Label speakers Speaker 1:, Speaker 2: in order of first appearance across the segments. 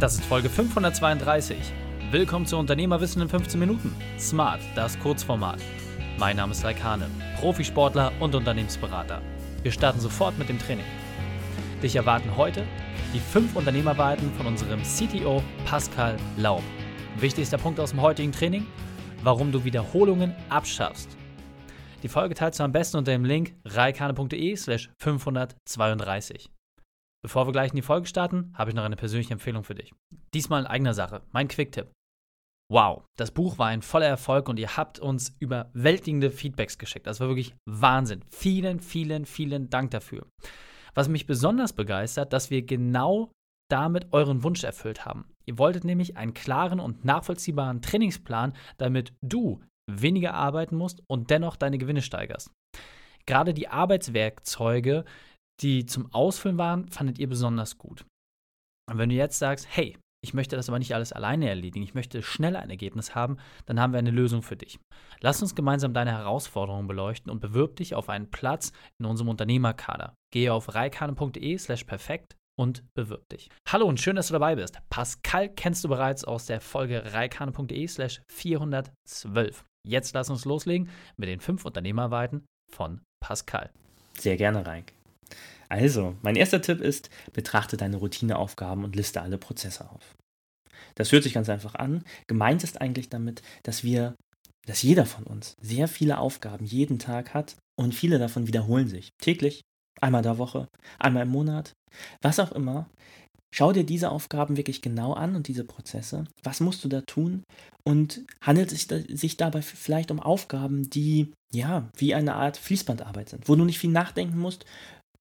Speaker 1: Das ist Folge 532. Willkommen zu Unternehmerwissen in 15 Minuten. Smart, das Kurzformat. Mein Name ist Raikane, Profisportler und Unternehmensberater. Wir starten sofort mit dem Training. Dich erwarten heute die fünf Unternehmerwahrheiten von unserem CTO Pascal Laub. Wichtigster Punkt aus dem heutigen Training, warum du Wiederholungen abschaffst. Die Folge teilst du am besten unter dem Link reikane.de slash 532. Bevor wir gleich in die Folge starten, habe ich noch eine persönliche Empfehlung für dich. Diesmal in eigener Sache, mein Quick-Tipp. Wow, das Buch war ein voller Erfolg und ihr habt uns überwältigende Feedbacks geschickt. Das war wirklich Wahnsinn. Vielen, vielen, vielen Dank dafür. Was mich besonders begeistert, dass wir genau damit euren Wunsch erfüllt haben. Ihr wolltet nämlich einen klaren und nachvollziehbaren Trainingsplan, damit du weniger arbeiten musst und dennoch deine Gewinne steigerst. Gerade die Arbeitswerkzeuge, die zum Ausfüllen waren, fandet ihr besonders gut. Und wenn du jetzt sagst, hey, ich möchte das aber nicht alles alleine erledigen, ich möchte schnell ein Ergebnis haben, dann haben wir eine Lösung für dich. Lass uns gemeinsam deine Herausforderungen beleuchten und bewirb dich auf einen Platz in unserem Unternehmerkader. Gehe auf reikane.de slash perfekt und bewirb dich. Hallo und schön, dass du dabei bist. Pascal kennst du bereits aus der Folge reikane.de slash 412. Jetzt lass uns loslegen mit den fünf Unternehmerweiten von Pascal.
Speaker 2: Sehr gerne, Reik. Also, mein erster Tipp ist, betrachte deine Routineaufgaben und liste alle Prozesse auf. Das hört sich ganz einfach an. Gemeint ist eigentlich damit, dass wir, dass jeder von uns sehr viele Aufgaben jeden Tag hat und viele davon wiederholen sich. Täglich, einmal der Woche, einmal im Monat, was auch immer. Schau dir diese Aufgaben wirklich genau an und diese Prozesse. Was musst du da tun? Und handelt es sich dabei vielleicht um Aufgaben, die ja wie eine Art Fließbandarbeit sind, wo du nicht viel nachdenken musst,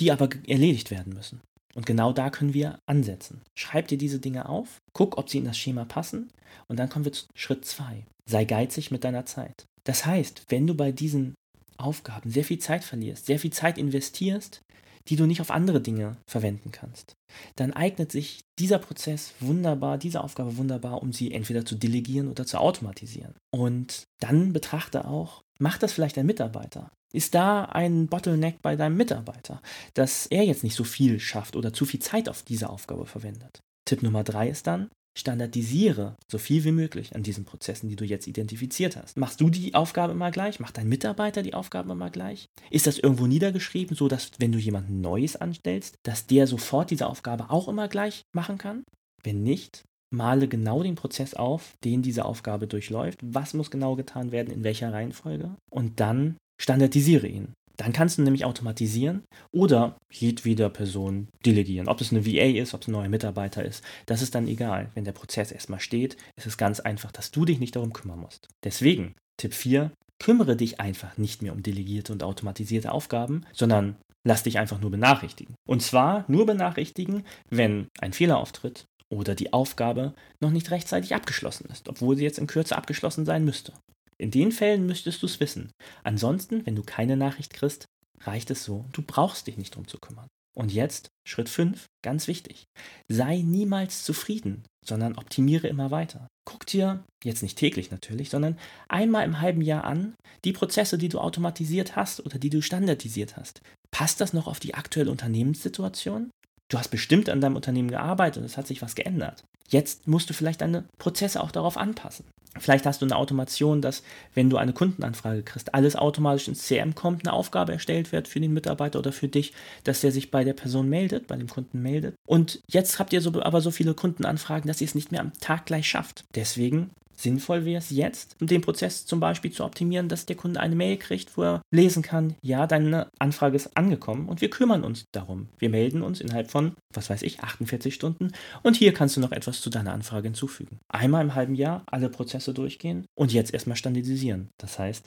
Speaker 2: die aber erledigt werden müssen. Und genau da können wir ansetzen. Schreib dir diese Dinge auf, guck, ob sie in das Schema passen und dann kommen wir zu Schritt 2. Sei geizig mit deiner Zeit. Das heißt, wenn du bei diesen Aufgaben sehr viel Zeit verlierst, sehr viel Zeit investierst, die du nicht auf andere Dinge verwenden kannst, dann eignet sich dieser Prozess wunderbar, diese Aufgabe wunderbar, um sie entweder zu delegieren oder zu automatisieren. Und dann betrachte auch, macht das vielleicht ein Mitarbeiter? Ist da ein Bottleneck bei deinem Mitarbeiter, dass er jetzt nicht so viel schafft oder zu viel Zeit auf diese Aufgabe verwendet? Tipp Nummer drei ist dann, standardisiere so viel wie möglich an diesen Prozessen, die du jetzt identifiziert hast. Machst du die Aufgabe immer gleich? Macht dein Mitarbeiter die Aufgabe immer gleich? Ist das irgendwo niedergeschrieben, so dass wenn du jemanden Neues anstellst, dass der sofort diese Aufgabe auch immer gleich machen kann? Wenn nicht, male genau den Prozess auf, den diese Aufgabe durchläuft. Was muss genau getan werden, in welcher Reihenfolge? Und dann standardisiere ihn. Dann kannst du nämlich automatisieren oder jedweder Person delegieren. Ob es eine VA ist, ob es ein neuer Mitarbeiter ist, das ist dann egal. Wenn der Prozess erstmal steht, ist es ganz einfach, dass du dich nicht darum kümmern musst. Deswegen, Tipp 4, kümmere dich einfach nicht mehr um delegierte und automatisierte Aufgaben, sondern lass dich einfach nur benachrichtigen. Und zwar nur benachrichtigen, wenn ein Fehler auftritt oder die Aufgabe noch nicht rechtzeitig abgeschlossen ist, obwohl sie jetzt in Kürze abgeschlossen sein müsste. In den Fällen müsstest du es wissen. Ansonsten, wenn du keine Nachricht kriegst, reicht es so. Du brauchst dich nicht drum zu kümmern. Und jetzt Schritt 5, ganz wichtig. Sei niemals zufrieden, sondern optimiere immer weiter. Guck dir, jetzt nicht täglich natürlich, sondern einmal im halben Jahr an, die Prozesse, die du automatisiert hast oder die du standardisiert hast. Passt das noch auf die aktuelle Unternehmenssituation? Du hast bestimmt an deinem Unternehmen gearbeitet und es hat sich was geändert. Jetzt musst du vielleicht deine Prozesse auch darauf anpassen. Vielleicht hast du eine Automation, dass, wenn du eine Kundenanfrage kriegst, alles automatisch ins CM kommt, eine Aufgabe erstellt wird für den Mitarbeiter oder für dich, dass der sich bei der Person meldet, bei dem Kunden meldet. Und jetzt habt ihr so, aber so viele Kundenanfragen, dass ihr es nicht mehr am Tag gleich schafft. Deswegen Sinnvoll wäre es jetzt, den Prozess zum Beispiel zu optimieren, dass der Kunde eine Mail kriegt, wo er lesen kann, ja, deine Anfrage ist angekommen und wir kümmern uns darum. Wir melden uns innerhalb von, was weiß ich, 48 Stunden und hier kannst du noch etwas zu deiner Anfrage hinzufügen. Einmal im halben Jahr alle Prozesse durchgehen und jetzt erstmal standardisieren. Das heißt,